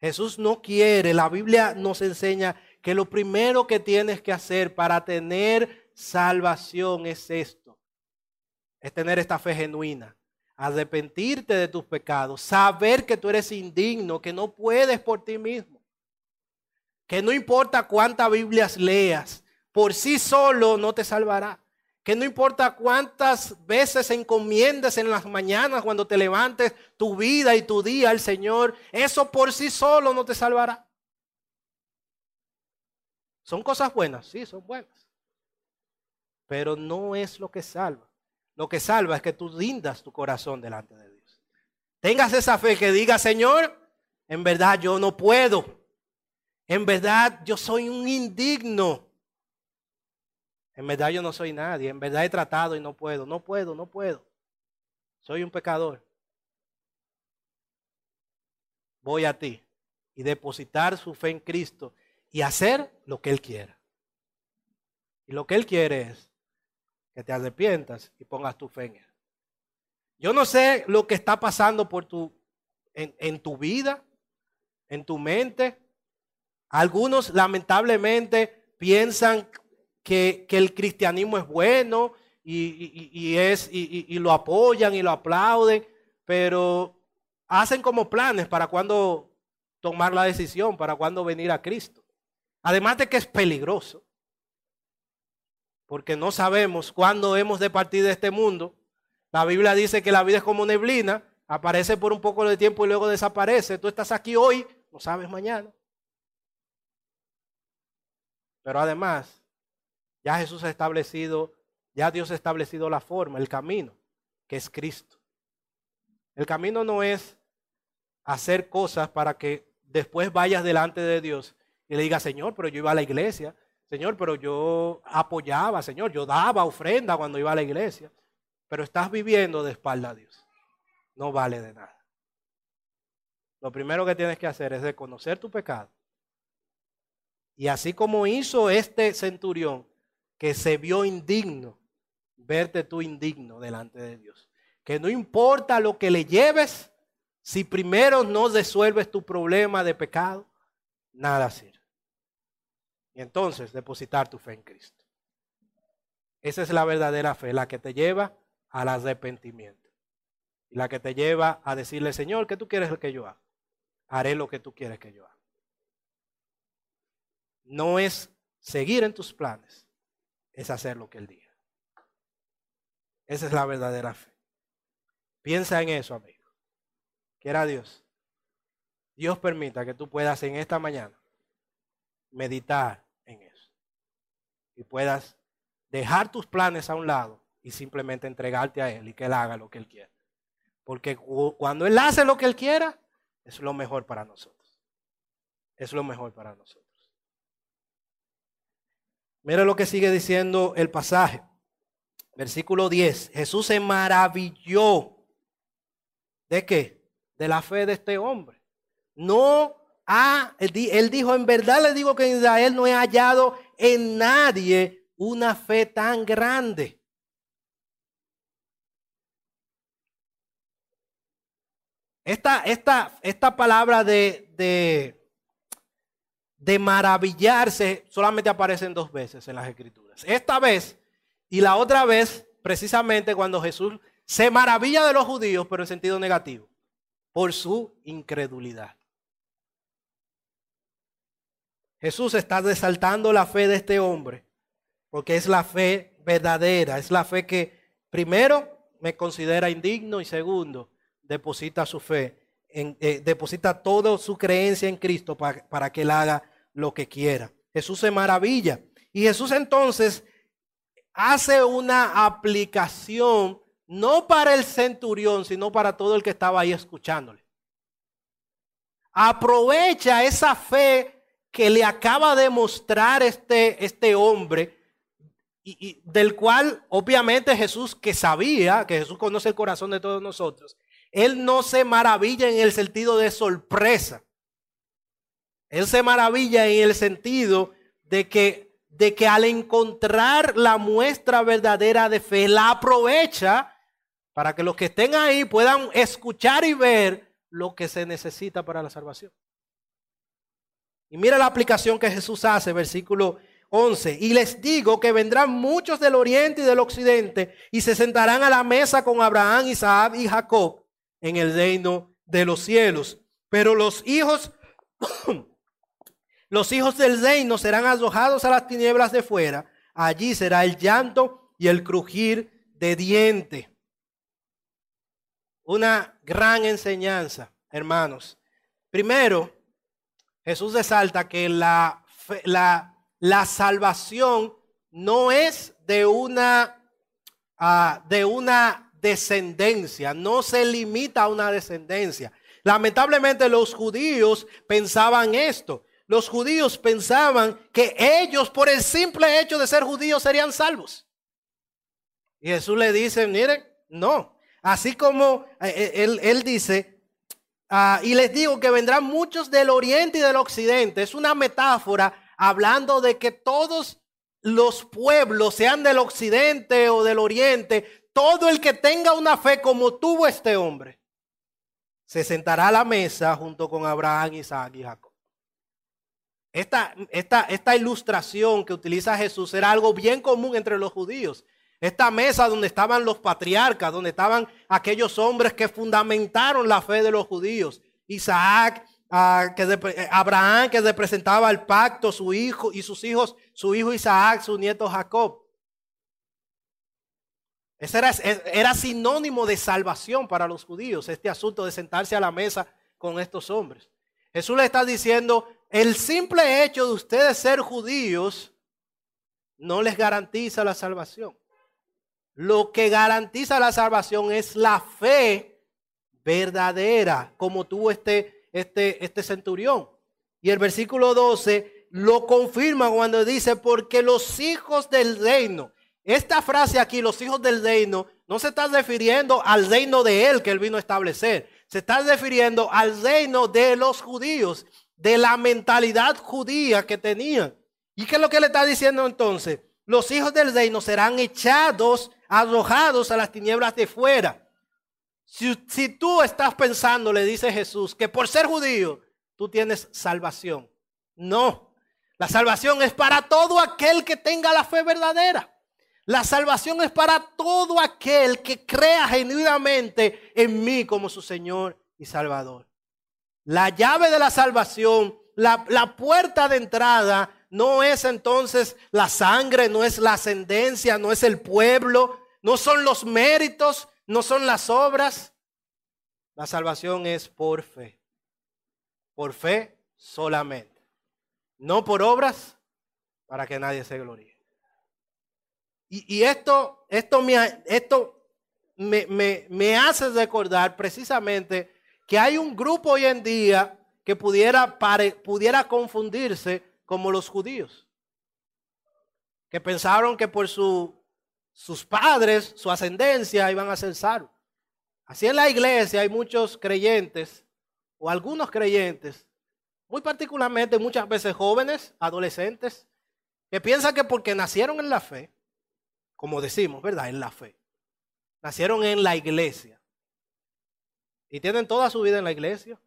Jesús no quiere, la Biblia nos enseña que lo primero que tienes que hacer para tener salvación es esto, es tener esta fe genuina, arrepentirte de tus pecados, saber que tú eres indigno, que no puedes por ti mismo, que no importa cuántas Biblias leas, por sí solo no te salvará. Que no importa cuántas veces encomiendes en las mañanas cuando te levantes tu vida y tu día al Señor, eso por sí solo no te salvará. Son cosas buenas, sí, son buenas. Pero no es lo que salva. Lo que salva es que tú rindas tu corazón delante de Dios. Tengas esa fe que diga, Señor, en verdad yo no puedo. En verdad yo soy un indigno. En verdad yo no soy nadie. En verdad he tratado y no puedo. No puedo, no puedo. Soy un pecador. Voy a ti y depositar su fe en Cristo y hacer lo que Él quiera. Y lo que Él quiere es que te arrepientas y pongas tu fe en Él. Yo no sé lo que está pasando por tu, en, en tu vida, en tu mente. Algunos lamentablemente piensan que, el cristianismo es bueno y, y, es, y, lo apoyan y lo aplauden, pero hacen como planes para cuando tomar la decisión, para cuando venir a Cristo. Además de que es peligroso, porque no sabemos cuándo hemos de partir de este mundo. La Biblia dice que la vida es como neblina, aparece por un poco de tiempo y luego desaparece. Tú estás aquí hoy, no sabes mañana. Pero además, ya Jesús ha establecido, ya Dios ha establecido la forma, el camino, que es Cristo. El camino no es hacer cosas para que después vayas delante de Dios y le diga, Señor, pero yo iba a la iglesia, Señor, pero yo apoyaba, Señor, yo daba ofrenda cuando iba a la iglesia, pero estás viviendo de espalda a Dios. No vale de nada. Lo primero que tienes que hacer es reconocer tu pecado. Y así como hizo este centurión, que se vio indigno, verte tú indigno delante de Dios. Que no importa lo que le lleves, si primero no resuelves tu problema de pecado, nada sirve. Y entonces depositar tu fe en Cristo. Esa es la verdadera fe, la que te lleva al arrepentimiento. Y la que te lleva a decirle, Señor, ¿qué tú quieres que yo haga? Haré lo que tú quieres que yo haga. No es seguir en tus planes, es hacer lo que Él diga. Esa es la verdadera fe. Piensa en eso, amigo. Quiera Dios. Dios permita que tú puedas en esta mañana meditar y puedas dejar tus planes a un lado y simplemente entregarte a Él y que Él haga lo que Él quiera. Porque cuando Él hace lo que Él quiera, es lo mejor para nosotros. Es lo mejor para nosotros. Mira lo que sigue diciendo el pasaje. Versículo 10. Jesús se maravilló. ¿De qué? De la fe de este hombre. No ha, él dijo, en verdad le digo que en Israel no he hallado en nadie una fe tan grande. Esta, esta, esta palabra de, de, de maravillarse solamente aparece dos veces en las escrituras. Esta vez y la otra vez, precisamente cuando Jesús se maravilla de los judíos, pero en sentido negativo, por su incredulidad. Jesús está resaltando la fe de este hombre, porque es la fe verdadera, es la fe que primero me considera indigno y segundo deposita su fe, en, eh, deposita toda su creencia en Cristo para, para que él haga lo que quiera. Jesús se maravilla y Jesús entonces hace una aplicación no para el centurión, sino para todo el que estaba ahí escuchándole. Aprovecha esa fe que le acaba de mostrar este, este hombre, y, del cual obviamente Jesús, que sabía, que Jesús conoce el corazón de todos nosotros, él no se maravilla en el sentido de sorpresa. Él se maravilla en el sentido de que de que al encontrar la muestra verdadera de fe, la aprovecha para que los que estén ahí puedan escuchar y ver lo que se necesita para la salvación. Y mira la aplicación que Jesús hace, versículo 11. Y les digo que vendrán muchos del oriente y del occidente y se sentarán a la mesa con Abraham, Isaac y Jacob en el reino de los cielos. Pero los hijos, los hijos del reino serán arrojados a las tinieblas de fuera. Allí será el llanto y el crujir de diente. Una gran enseñanza, hermanos. Primero, Jesús resalta que la, la, la salvación no es de una, uh, de una descendencia, no se limita a una descendencia. Lamentablemente los judíos pensaban esto. Los judíos pensaban que ellos por el simple hecho de ser judíos serían salvos. Y Jesús le dice, miren, no. Así como eh, eh, él, él dice, Ah, y les digo que vendrán muchos del oriente y del occidente. Es una metáfora hablando de que todos los pueblos, sean del occidente o del oriente, todo el que tenga una fe como tuvo este hombre, se sentará a la mesa junto con Abraham, Isaac y Jacob. Esta, esta, esta ilustración que utiliza Jesús era algo bien común entre los judíos. Esta mesa donde estaban los patriarcas, donde estaban aquellos hombres que fundamentaron la fe de los judíos. Isaac, ah, que Abraham, que representaba el pacto, su hijo y sus hijos, su hijo Isaac, su nieto Jacob. Ese era, era sinónimo de salvación para los judíos, este asunto de sentarse a la mesa con estos hombres. Jesús le está diciendo, el simple hecho de ustedes ser judíos no les garantiza la salvación. Lo que garantiza la salvación es la fe verdadera, como tuvo este, este, este centurión. Y el versículo 12 lo confirma cuando dice, porque los hijos del reino, esta frase aquí, los hijos del reino, no se está refiriendo al reino de él que él vino a establecer, se está refiriendo al reino de los judíos, de la mentalidad judía que tenían. ¿Y qué es lo que le está diciendo entonces? Los hijos del reino serán echados arrojados a las tinieblas de fuera. Si, si tú estás pensando, le dice Jesús, que por ser judío tú tienes salvación. No, la salvación es para todo aquel que tenga la fe verdadera. La salvación es para todo aquel que crea genuinamente en mí como su Señor y Salvador. La llave de la salvación, la, la puerta de entrada no es entonces la sangre, no es la ascendencia, no es el pueblo, no son los méritos, no son las obras. La salvación es por fe. Por fe solamente. No por obras para que nadie se gloríe. Y, esto, esto, me, esto me, me hace recordar precisamente que hay un grupo hoy en día que pudiera, pudiera confundirse como los judíos, que pensaron que por su, sus padres, su ascendencia, iban a ser salvos. Así en la iglesia hay muchos creyentes, o algunos creyentes, muy particularmente muchas veces jóvenes, adolescentes, que piensan que porque nacieron en la fe, como decimos, ¿verdad? En la fe. Nacieron en la iglesia. Y tienen toda su vida en la iglesia.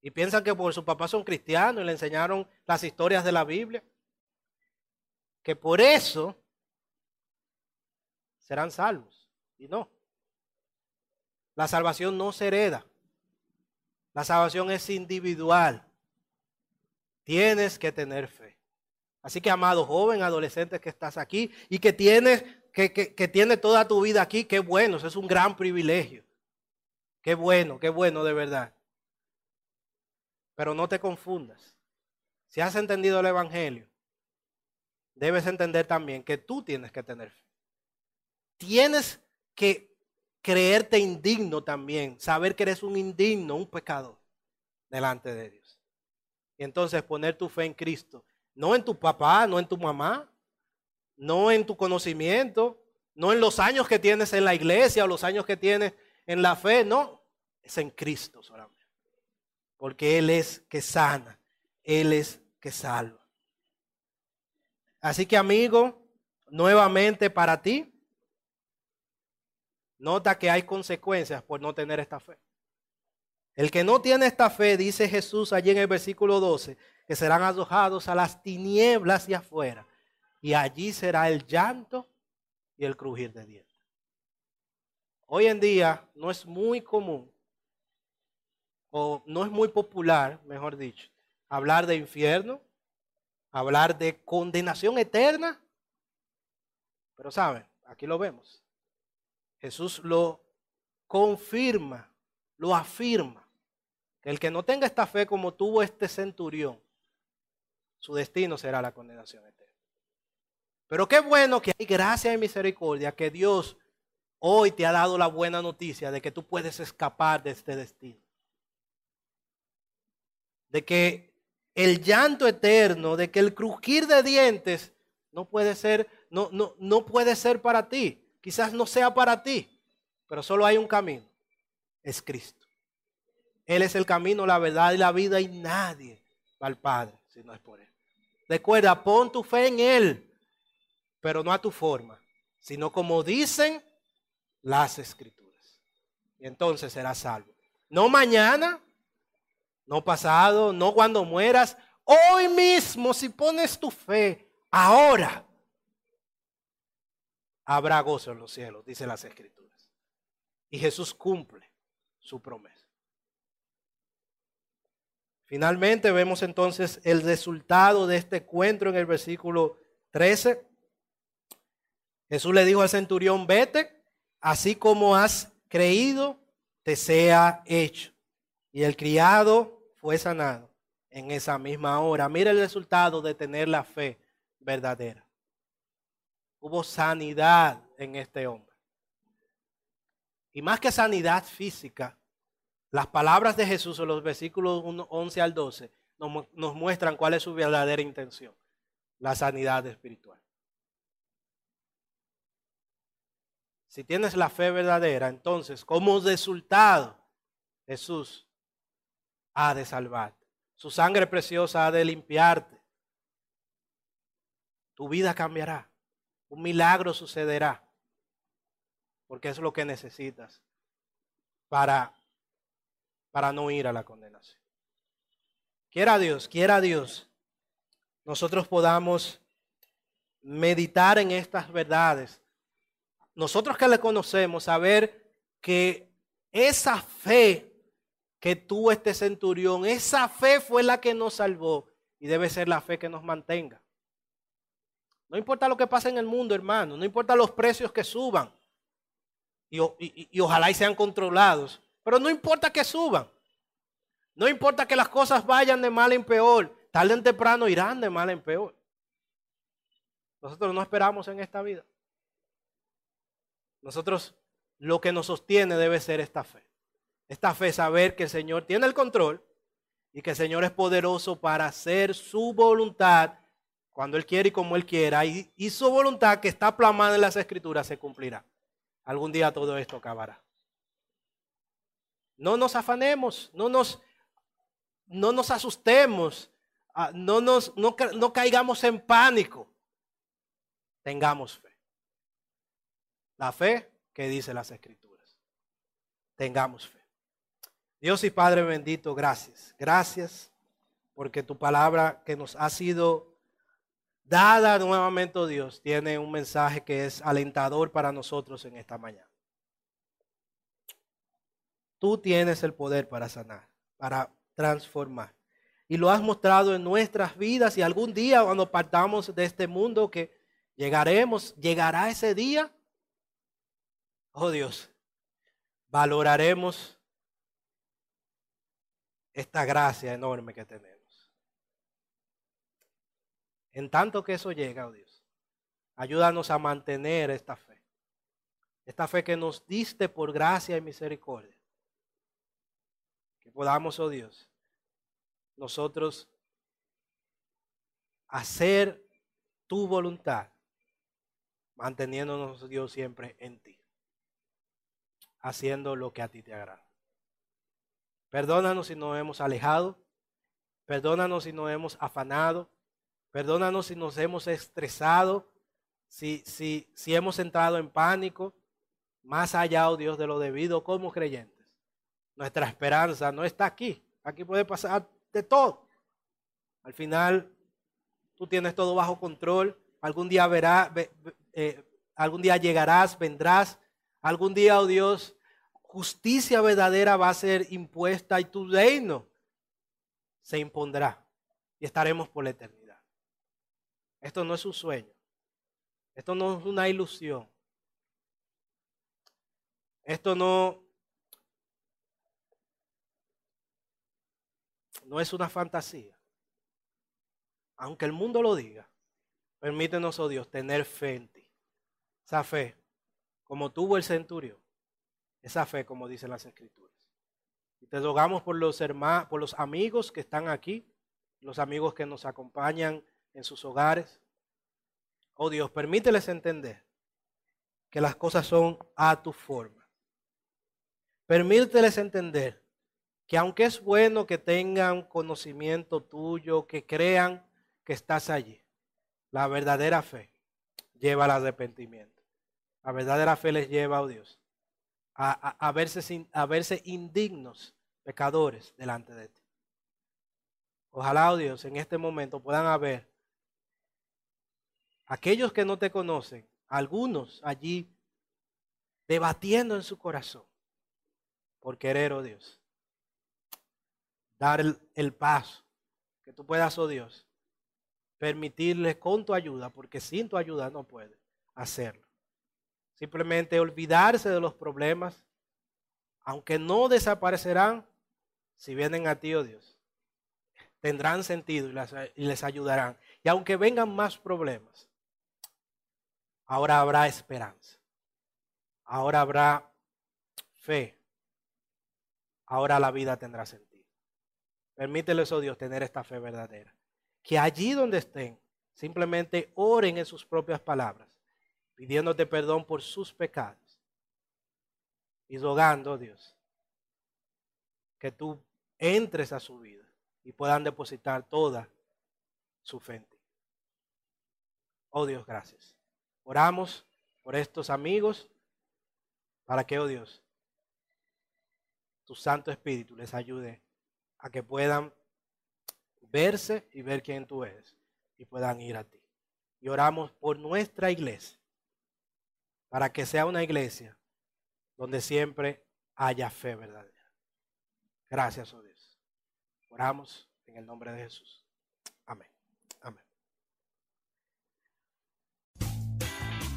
Y piensan que por sus papás son cristianos y le enseñaron las historias de la Biblia. Que por eso serán salvos. Y no. La salvación no se hereda. La salvación es individual. Tienes que tener fe. Así que, amado joven, adolescente que estás aquí y que tienes, que, que, que tienes toda tu vida aquí, qué bueno, eso es un gran privilegio. Qué bueno, qué bueno de verdad. Pero no te confundas. Si has entendido el Evangelio, debes entender también que tú tienes que tener fe. Tienes que creerte indigno también, saber que eres un indigno, un pecador delante de Dios. Y entonces poner tu fe en Cristo, no en tu papá, no en tu mamá, no en tu conocimiento, no en los años que tienes en la iglesia o los años que tienes en la fe, no, es en Cristo solamente porque Él es que sana, Él es que salva. Así que amigo, nuevamente para ti, nota que hay consecuencias por no tener esta fe. El que no tiene esta fe, dice Jesús allí en el versículo 12, que serán arrojados a las tinieblas y afuera. Y allí será el llanto y el crujir de dientes. Hoy en día no es muy común, o no es muy popular, mejor dicho, hablar de infierno, hablar de condenación eterna. Pero saben, aquí lo vemos. Jesús lo confirma, lo afirma. Que el que no tenga esta fe como tuvo este centurión, su destino será la condenación eterna. Pero qué bueno que hay gracia y misericordia, que Dios hoy te ha dado la buena noticia de que tú puedes escapar de este destino. De que el llanto eterno, de que el crujir de dientes no puede ser, no, no, no puede ser para ti. Quizás no sea para ti, pero solo hay un camino. Es Cristo. Él es el camino, la verdad y la vida y nadie va al Padre si no es por Él. Recuerda, pon tu fe en Él, pero no a tu forma, sino como dicen las escrituras. Y entonces serás salvo. No mañana, no pasado, no cuando mueras. Hoy mismo, si pones tu fe, ahora habrá gozo en los cielos, dice las escrituras. Y Jesús cumple su promesa. Finalmente vemos entonces el resultado de este encuentro en el versículo 13. Jesús le dijo al centurión, vete, así como has creído, te sea hecho. Y el criado fue sanado en esa misma hora. Mira el resultado de tener la fe verdadera. Hubo sanidad en este hombre. Y más que sanidad física, las palabras de Jesús en los versículos 11 al 12 nos, nos muestran cuál es su verdadera intención. La sanidad espiritual. Si tienes la fe verdadera, entonces como resultado, Jesús ha de salvarte. Su sangre preciosa ha de limpiarte. Tu vida cambiará. Un milagro sucederá. Porque es lo que necesitas para, para no ir a la condenación. Quiera Dios, quiera Dios, nosotros podamos meditar en estas verdades. Nosotros que le conocemos, saber que esa fe que tuvo este centurión. Esa fe fue la que nos salvó y debe ser la fe que nos mantenga. No importa lo que pase en el mundo, hermano, no importa los precios que suban y, ojalá y sean controlados, pero no importa que suban. No importa que las cosas vayan de mal en peor, tarde o temprano irán de mal en peor. Nosotros no esperamos en esta vida. Nosotros lo que nos sostiene debe ser esta fe. Esta fe, saber que el Señor tiene el control y que el Señor es poderoso para hacer su voluntad cuando Él quiere y como Él quiera. Y, su voluntad que está plasmada en las Escrituras se cumplirá. Algún día todo esto acabará. No nos afanemos, no nos, no nos asustemos, ah, no, nos, no, no caigamos en pánico. Tengamos fe. La fe que dice las Escrituras. Tengamos fe. Dios y Padre bendito, gracias. Gracias porque tu palabra que nos ha sido dada nuevamente, oh Dios, tiene un mensaje que es alentador para nosotros en esta mañana. Tú tienes el poder para sanar, para transformar. Y lo has mostrado en nuestras vidas y algún día cuando partamos de este mundo que llegaremos, llegará ese día. Oh Dios, valoraremos esta gracia enorme que tenemos. En tanto que eso llega, oh Dios, ayúdanos a mantener esta fe. Esta fe que nos diste por gracia y misericordia. Que podamos, oh Dios, nosotros hacer tu voluntad, manteniéndonos, Dios, siempre en ti, haciendo lo que a ti te agrada. Perdónanos si nos hemos alejado. Perdónanos si nos hemos afanado. Perdónanos si nos hemos estresado, si, si, si hemos entrado en pánico, más allá, oh Dios, de lo debido como creyentes. Nuestra esperanza no está aquí. Aquí puede pasar de todo. Al final, tú tienes todo bajo control. Algún día verás, eh, algún día llegarás, vendrás. Algún día, oh Dios, justicia verdadera va a ser impuesta y tu reino se impondrá y estaremos por la eternidad. Esto no es un sueño. Esto no es una ilusión. Esto no, no es una fantasía. Aunque el mundo lo diga, permítenos, oh Dios, tener fe en ti. Esa fe, como tuvo el centurión. Esa fe, como dicen las escrituras. Y te rogamos por los hermanos, por los amigos que están aquí, los amigos que nos acompañan en sus hogares. Oh Dios, permíteles entender que las cosas son a tu forma. Permíteles entender que aunque es bueno que tengan conocimiento tuyo, que crean que estás allí, la verdadera fe lleva al arrepentimiento. La verdadera fe les lleva, oh Dios, a, verse, a verse indignos, pecadores delante de ti. Ojalá, oh Dios, en este momento puedan haber aquellos que no te conocen, algunos allí debatiendo en su corazón por querer, oh Dios, dar el, paso que tú puedas, oh Dios, permitirles con tu ayuda, porque sin tu ayuda no puede hacerlo. Simplemente olvidarse de los problemas, aunque no desaparecerán, si vienen a ti, oh Dios, tendrán sentido y les ayudarán. Y aunque vengan más problemas, ahora habrá esperanza, ahora habrá fe, ahora la vida tendrá sentido. Permíteles, oh Dios, tener esta fe verdadera. Que allí donde estén, simplemente oren en sus propias palabras pidiéndote perdón por sus pecados y rogando, Dios, que tú entres a su vida y puedan depositar toda su fe en ti. Oh Dios, gracias. Oramos por estos amigos para que, oh Dios, tu Santo Espíritu les ayude a que puedan verse y ver quién tú eres y puedan ir a ti. Y oramos por nuestra iglesia para que sea una iglesia donde siempre haya fe verdadera. Gracias, oh Dios. Oramos en el nombre de Jesús.